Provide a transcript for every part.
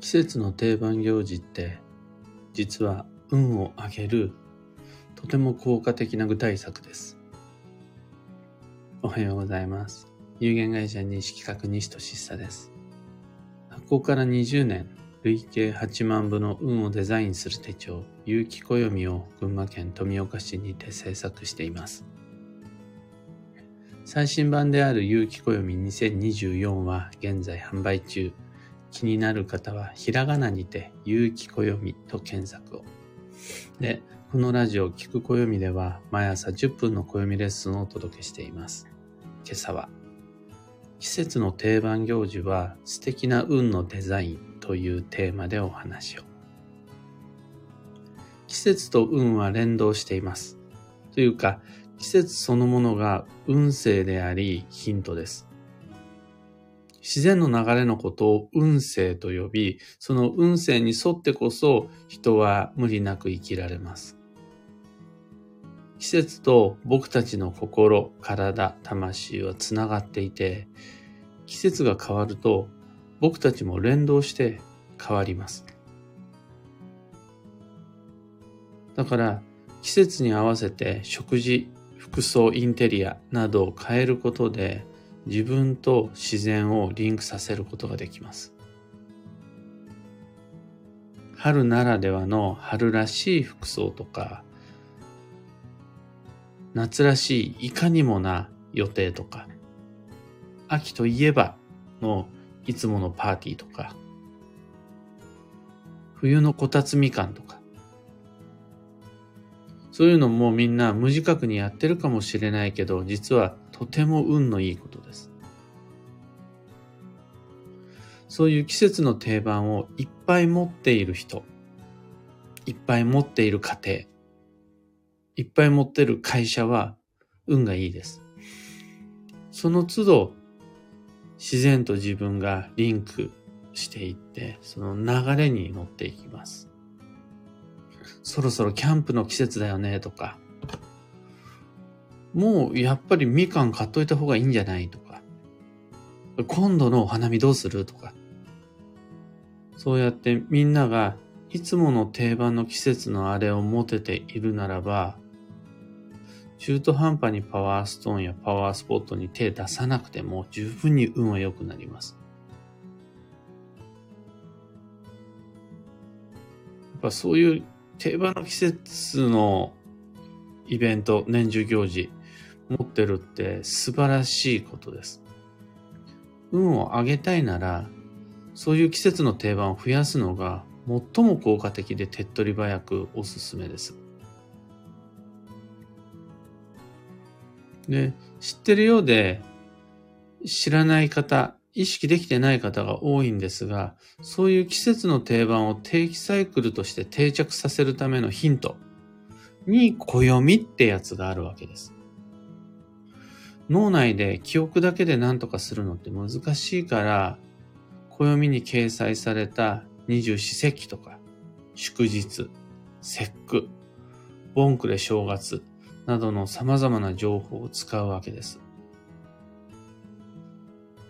季節の定番行事って実は運を上げるとても効果的な具体策です。おはようございます。有限会社西企画西俊久です。発行から20年、累計8万部の運をデザインする手帳、有機暦を群馬県富岡市にて制作しています。最新版である有機暦2024は現在販売中。気になる方はひらがなにて有機暦と検索を。で、このラジオ聞く暦では毎朝10分の暦レッスンをお届けしています。今朝は季節の定番行事は素敵な運のデザインというテーマでお話を。季節と運は連動しています。というか、季節そのものが運勢でありヒントです。自然の流れのことを運勢と呼び、その運勢に沿ってこそ人は無理なく生きられます。季節と僕たちの心、体、魂はつながっていて、季節が変わると僕たちも連動して変わります。だから季節に合わせて食事、服装、インテリアなどを変えることで自分と自然をリンクさせることができます。春ならではの春らしい服装とか、夏らしいいかにもな予定とか、秋といえばのいつものパーティーとか、冬のこたつみかんとか、そういうのもみんな無自覚にやってるかもしれないけど、実はとても運のいいことです。そういう季節の定番をいっぱい持っている人、いっぱい持っている家庭、いっぱい持っている会社は運がいいです。その都度自然と自分がリンクしていって、その流れに乗っていきます。そろそろキャンプの季節だよねとか、もうやっぱりみかん買っといた方がいいんじゃないとか、今度のお花見どうするとか、そうやってみんながいつもの定番の季節のあれを持てているならば、中途半端にパワーストーンやパワースポットに手出さなくても十分に運は良くなります。やっぱそういう定番の季節のイベント、年中行事持ってるって素晴らしいことです。運を上げたいなら、そういう季節の定番を増やすのが最も効果的で手っ取り早くおすすめです。で、知ってるようで知らない方、意識できてない方が多いんですが、そういう季節の定番を定期サイクルとして定着させるためのヒントに暦ってやつがあるわけです。脳内で記憶だけで何とかするのって難しいから、暦に掲載された二十四節気とか、祝日、節句、ボンクレ正月などの様々な情報を使うわけです。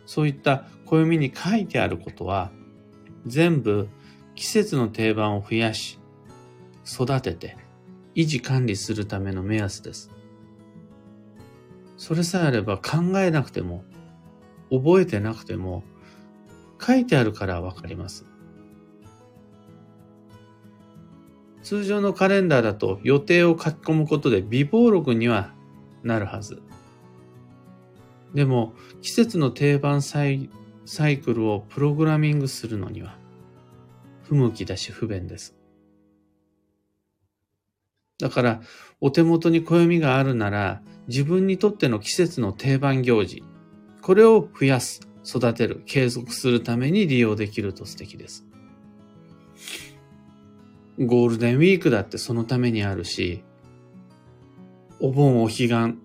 そういった暦に書いてあることは、全部季節の定番を増やし、育てて、維持管理するための目安です。それさえあれば考えなくても、覚えてなくても、書いてあるからわかります。通常のカレンダーだと予定を書き込むことで微暴録にはなるはず。でも季節の定番サイサイクルをプログラミングするのには不向きだし不便です。だからお手元に暦があるなら自分にとっての季節の定番行事、これを増やす、育てる、継続するために利用できると素敵です。ゴールデンウィークだってそのためにあるし、お盆お彼岸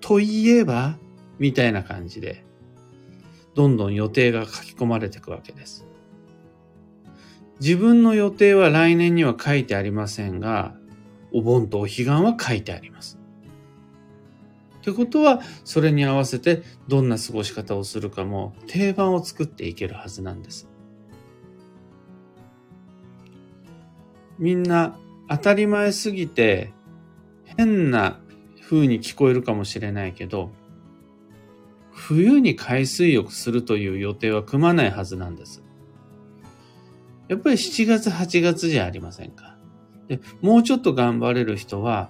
といえば、みたいな感じで、どんどん予定が書き込まれていくわけです。自分の予定は来年には書いてありませんが、お盆とお彼岸は書いてあります。ってことは、それに合わせてどんな過ごし方をするかも定番を作っていけるはずなんです。みんな当たり前すぎて変な風に聞こえるかもしれないけど、冬に海水浴するという予定は組まないはずなんです。やっぱり7月8月じゃありませんか。でもうちょっと頑張れる人は、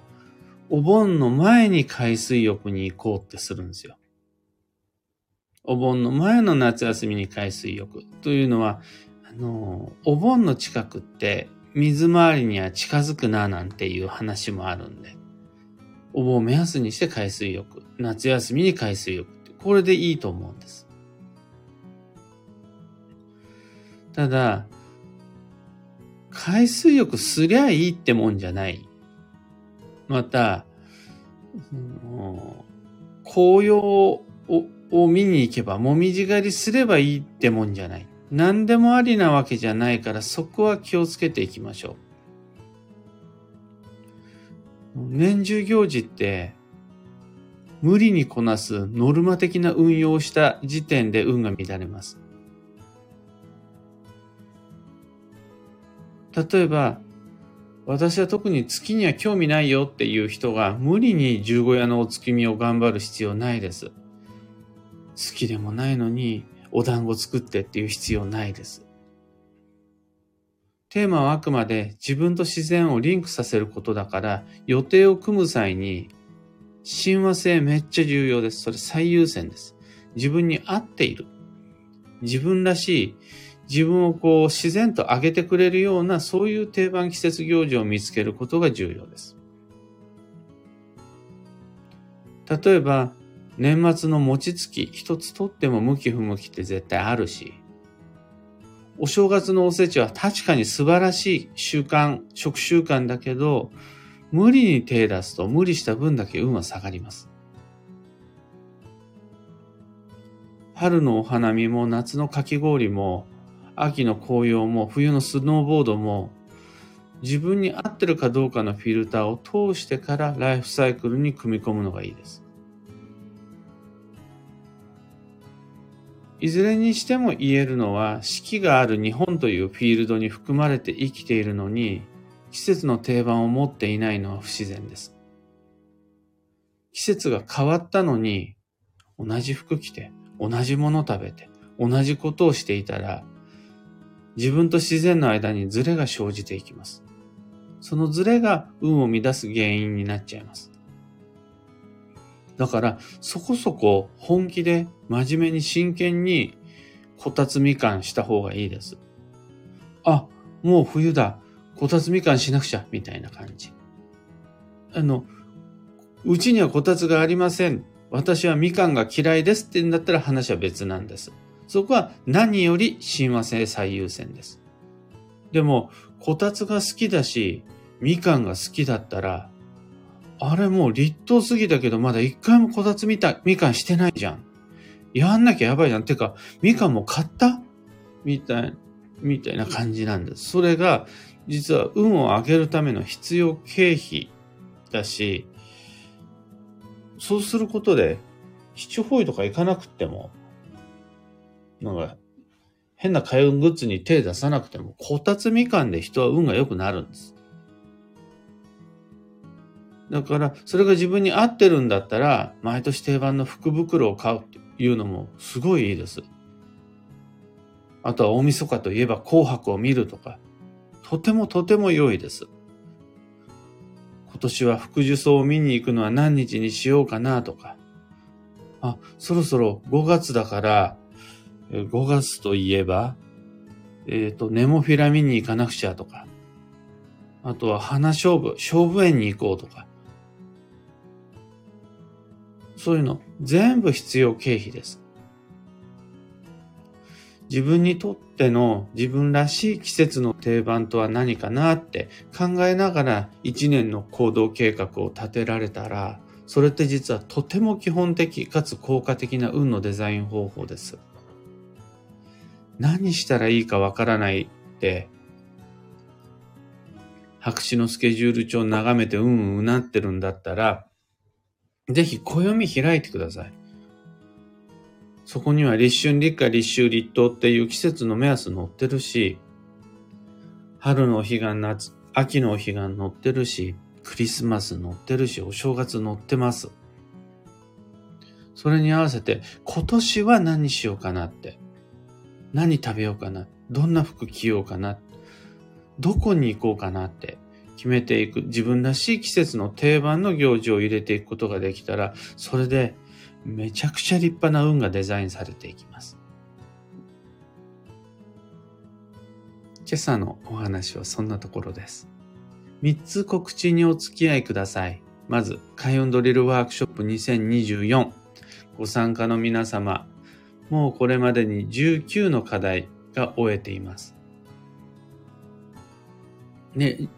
お盆の前に海水浴に行こうってするんですよ。お盆の前の夏休みに海水浴というのは、あの、お盆の近くって水回りには近づくななんていう話もあるんで、お盆を目安にして海水浴、夏休みに海水浴って、これでいいと思うんです。ただ、海水浴すりゃいいってもんじゃない。また、紅葉をを見に行けば、もみじ狩りすればいいってもんじゃない。何でもありなわけじゃないから、そこは気をつけていきましょう。年中行事って、無理にこなすノルマ的な運用をした時点で運が乱れます。例えば、私は特に月には興味ないよっていう人が無理に十五夜のお月見を頑張る必要ないです。好きでもないのにお団子作ってっていう必要ないです。テーマはあくまで自分と自然をリンクさせることだから予定を組む際に親和性めっちゃ重要です。それ最優先です。自分に合っている。自分らしい、自分をこう自然と上げてくれるようなそういう定番季節行事を見つけることが重要です。例えば、年末の餅つき一つとっても向き不向きって絶対あるし、お正月のおせちは確かに素晴らしい習慣、食習慣だけど、無理に手出すと無理した分だけ運は下がります。春のお花見も夏のかき氷も秋の紅葉も冬のスノーボードも自分に合ってるかどうかのフィルターを通してからライフサイクルに組み込むのがいいです。いずれにしても言えるのは、四季がある日本というフィールドに含まれて生きているのに、季節の定番を持っていないのは不自然です。季節が変わったのに、同じ服着て、同じもの食べて、同じことをしていたら、自分と自然の間にズレが生じていきます。そのズレが運を乱す原因になっちゃいます。だから、そこそこ本気で真面目に真剣にこたつみかんした方がいいです。あ、もう冬だ。こたつみかんしなくちゃ、みたいな感じ。あの、うちにはこたつがありません。私はみかんが嫌いですって言うんだったら話は別なんです。そこは何より親和性最優先です。でも、こたつが好きだし、みかんが好きだったら、あれもう立冬過ぎだけどまだ一回もこたつみた、みかんしてないじゃん。やんなきゃやばいじゃん。てか、みかんも買った？みたい、みたいな感じなんです。それが、実は運を上げるための必要経費だし、そうすることで、七宝とか行かなくても、なんか、変な開運グッズに手出さなくても、こたつみかんで人は運が良くなるんです。だから、それが自分に合ってるんだったら、毎年定番の福袋を買うっていうのもすごいいいです。あとは大晦日といえば紅白を見るとか、とてもとても良いです。今年は福寿草を見に行くのは何日にしようかなとか、あ、そろそろ5月だから、5月といえば、えっ、ー、と、ネモフィラ見に行かなくちゃとか、あとは花勝負、勝負園に行こうとか、そういうの全部必要経費です。自分にとっての自分らしい季節の定番とは何かなって考えながら一年の行動計画を立てられたら、それって実はとても基本的かつ効果的な運のデザイン方法です。何したらいいかわからないって、白紙のスケジュール帳を眺めてうんうなってるんだったら、ぜひ暦開いてください。そこには立春、立夏、立秋、立冬っていう季節の目安載ってるし、春の彼岸、夏、秋のお彼岸乗ってるし、クリスマス乗ってるし、お正月乗ってます。それに合わせて、今年は何しようかなって。何食べようかな？どんな服着ようかな？どこに行こうかなって決めていく。自分らしい季節の定番の行事を入れていくことができたら、それでめちゃくちゃ立派な運がデザインされていきます。今朝のお話はそんなところです。3つ告知にお付き合いください。まず、開運ドリルワークショップ2024。ご参加の皆様、もうこれまでに19の課題が終えています。ね、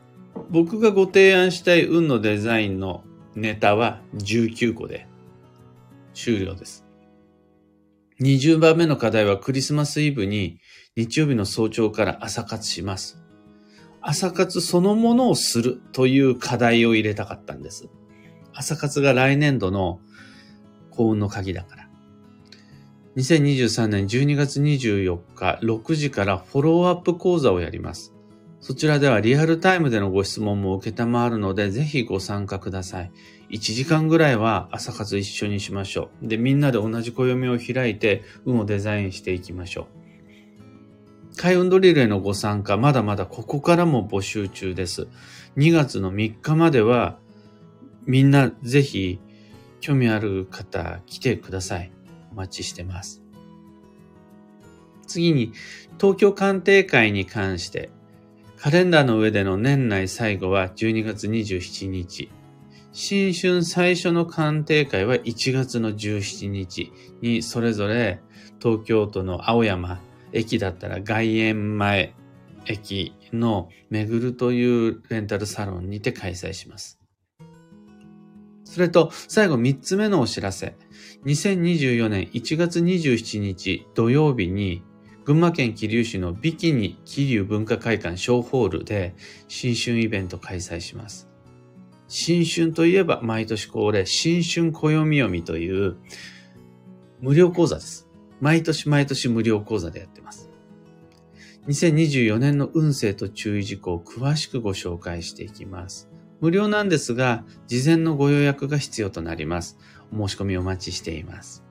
僕がご提案したい運のデザインのネタは19個で終了です。20番目の課題はクリスマスイブに日曜日の早朝から朝活します。朝活そのものをするという課題を入れたかったんです。朝活が来年度の幸運の鍵だから。2023年12月24日6時からフォローアップ講座をやります。そちらではリアルタイムでのご質問も受けたまわるので、ぜひご参加ください。1時間ぐらいは朝活一緒にしましょう。で、みんなで同じ暦を開いて、運をデザインしていきましょう。開運ドリルへのご参加、まだまだここからも募集中です。2月の3日までは、みんなぜひ興味ある方来てください。お待ちしてます。次に、東京鑑定会に関して、カレンダーの上での年内最後は12月27日。新春最初の鑑定会は1月の17日にそれぞれ東京都の青山駅だったら外苑前駅の巡るというレンタルサロンにて開催します。それと最後3つ目のお知らせ。2024年1月27日土曜日に群馬県桐生市のビキニ桐生文化会館小ホールで新春イベント開催します。新春といえば毎年恒例新春暦読みという無料講座です。毎年毎年無料講座でやってます。2024年の運勢と注意事項を詳しくご紹介していきます。無料なんですが、事前のご予約が必要となります。申し込みお待ちしています。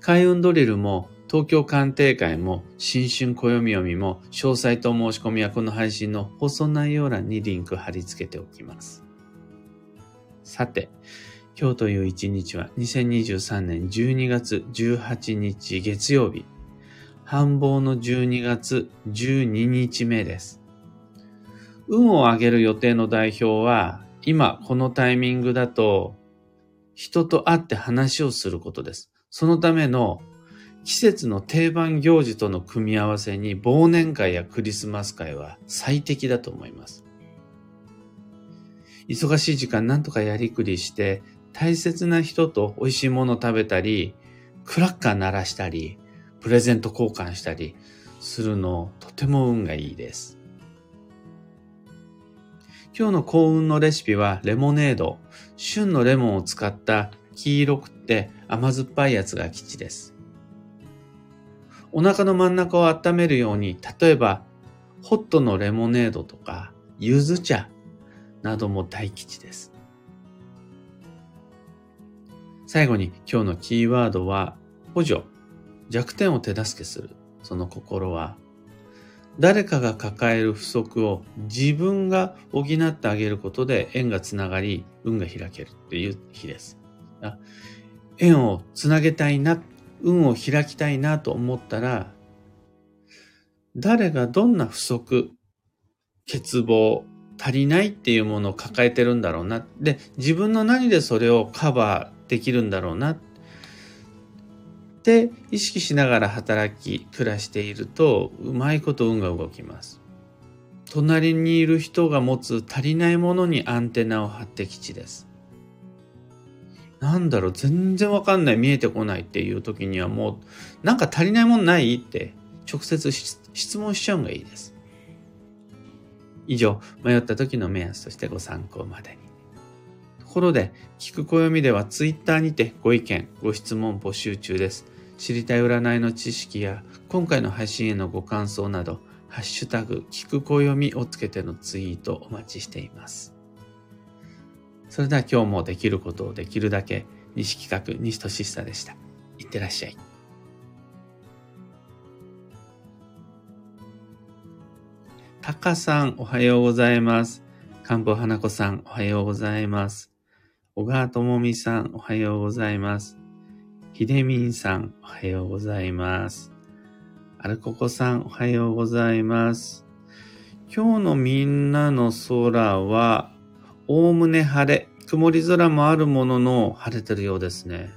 開運ドリルも東京鑑定会も新春暦読みも詳細と申し込みはこの配信の放送内容欄にリンク貼り付けておきます。さて、今日という一日は2023年12月18日月曜日、繁忙の12月12日目です。運を上げる予定の代表は、今このタイミングだと、人と会って話をすることです。そのための季節の定番行事との組み合わせに忘年会やクリスマス会は最適だと思います。忙しい時間なんとかやりくりして、大切な人と美味しいもの食べたり、クラッカー鳴らしたり、プレゼント交換したりするのとても運がいいです。今日の幸運のレシピはレモネード。旬のレモンを使った黄色くて甘酸っぱいやつが吉です。お腹の真ん中を温めるように、例えば、ホットのレモネードとか、柚子茶なども大吉です。最後に今日のキーワードは、補助。弱点を手助けする。その心は、誰かが抱える不足を自分が補ってあげることで縁がつながり、運が開けるっていう日です。縁をつなげたいな、運を開きたいなと思ったら、誰がどんな不足、欠乏、足りないっていうものを抱えてるんだろうな。で、自分の何でそれをカバーできるんだろうな。って意識しながら働き、暮らしていると、うまいこと運が動きます。隣にいる人が持つ足りないものにアンテナを張って基地です。なんだろう、全然わかんない、見えてこないっていう時にはもう、なんか足りないものないって直接質問しちゃうのがいいです。以上、迷った時の目安としてご参考までに。ところで、聞く暦では Twitter にてご意見、ご質問募集中です。知りたい占いの知識や今回の配信へのご感想など、ハッシュタグ、聞く暦をつけてのツイートお待ちしています。それでは今日もできることをできるだけ、西企画、西俊久でした。いってらっしゃい。タカさん、おはようございます。漢方花子さん、おはようございます。小川智美さん、おはようございます。ひでみんさん、おはようございます。アルココさん、おはようございます。今日のみんなの空は、おおむね晴れ、曇り空もあるものの晴れてるようですね。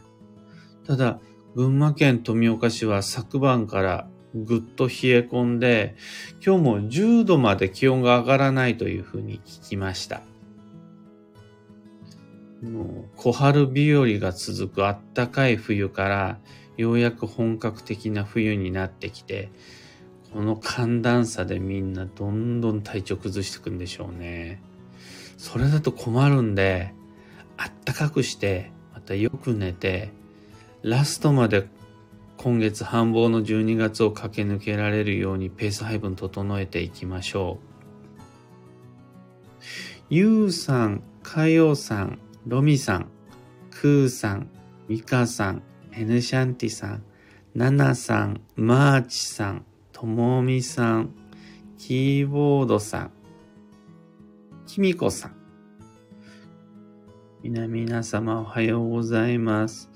ただ、群馬県富岡市は昨晩からぐっと冷え込んで、今日も10度まで気温が上がらないというふうに聞きました。もう小春日和が続くあったかい冬から、ようやく本格的な冬になってきて、この寒暖差でみんなどんどん体調崩していくんでしょうね。それだと困るんで、あったかくして、またよく寝て、ラストまで今月繁忙の12月を駆け抜けられるようにペース配分整えていきましょう。ゆうさん、かようさん、ロミさん、くーさん、ミカさん、エヌシャンティさん、ナナさん、マーチさん、ともみさん、キーボードさん、きみこさん。皆々様おはようございます。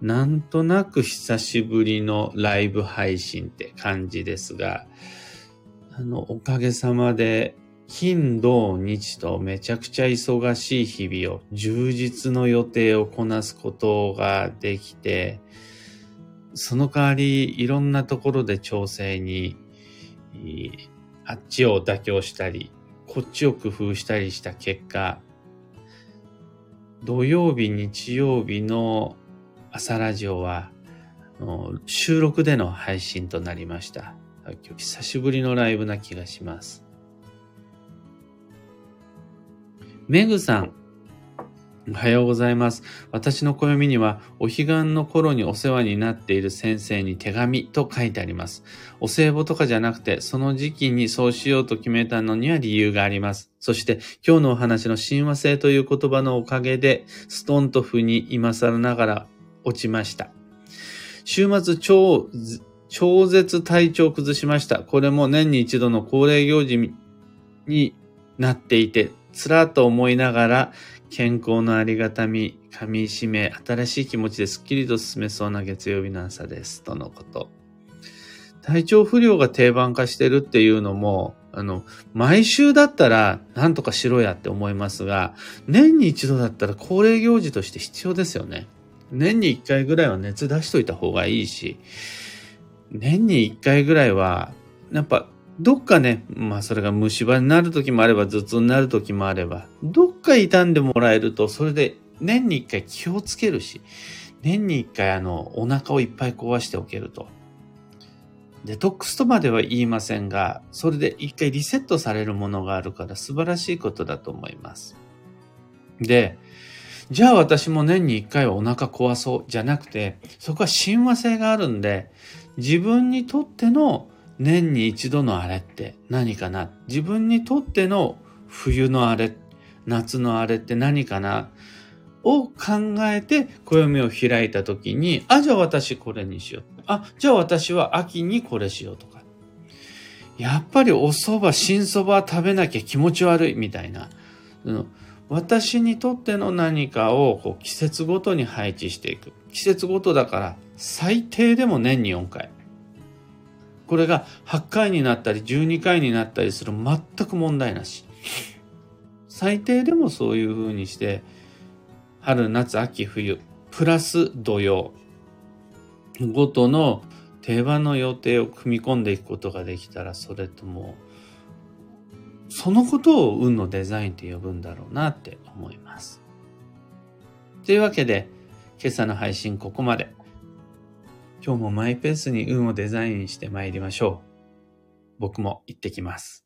なんとなく久しぶりのライブ配信って感じですが、あの、おかげさまで、金、土、日とめちゃくちゃ忙しい日々を、充実の予定をこなすことができて、その代わり、いろんなところで調整に、あっちを妥協したり、こっちを工夫したりした結果、土曜日、日曜日の朝ラジオは、収録での配信となりました。久しぶりのライブな気がします。メグさん、おはようございます。私の暦には、お彼岸の頃にお世話になっている先生に手紙と書いてあります。お歳暮とかじゃなくて、その時期にそうしようと決めたのには理由があります。そして、今日のお話の親和性という言葉のおかげで、ストンと腑に今更ながら落ちました。週末超、超絶体調崩しました。これも年に一度の恒例行事になっていて、つらと思いながら、健康のありがたみ、噛み締め、新しい気持ちですっきりと進めそうな月曜日の朝です。とのこと。体調不良が定番化してるっていうのも、あの、毎週だったら何とかしろやって思いますが、年に一度だったら恒例行事として必要ですよね。年に1回ぐらいは熱出しといた方がいいし、年に1回ぐらいは、やっぱ、どっかね、まあそれが虫歯になる時もあれば、頭痛になる時もあれば、どっか傷んでもらえると、それで年に1回気をつけるし、年に1回あの、お腹をいっぱい壊しておけると。デトックスとまでは言いませんが、それで一回リセットされるものがあるから素晴らしいことだと思います。で、じゃあ私も年に一回はお腹壊そうじゃなくて、そこは親和性があるんで、自分にとっての年に一度のあれって何かな？自分にとっての冬のあれ、夏のあれって何かな？を考えて暦を開いた時に、あ、じゃあ私これにしよう。あ、じゃあ私は秋にこれしようとか。やっぱりお蕎麦、新蕎麦食べなきゃ気持ち悪いみたいな。私にとっての何かをこう季節ごとに配置していく。季節ごとだから最低でも年に4回。これが8回になったり12回になったりする全く問題なし。最低でもそういう風にして春、夏、秋、冬、プラス土曜ごとの定番の予定を組み込んでいくことができたらそれともそのことを運のデザインって呼ぶんだろうなって思います。というわけで、今朝の配信ここまで。今日もマイペースに運をデザインして参りましょう。僕も行ってきます。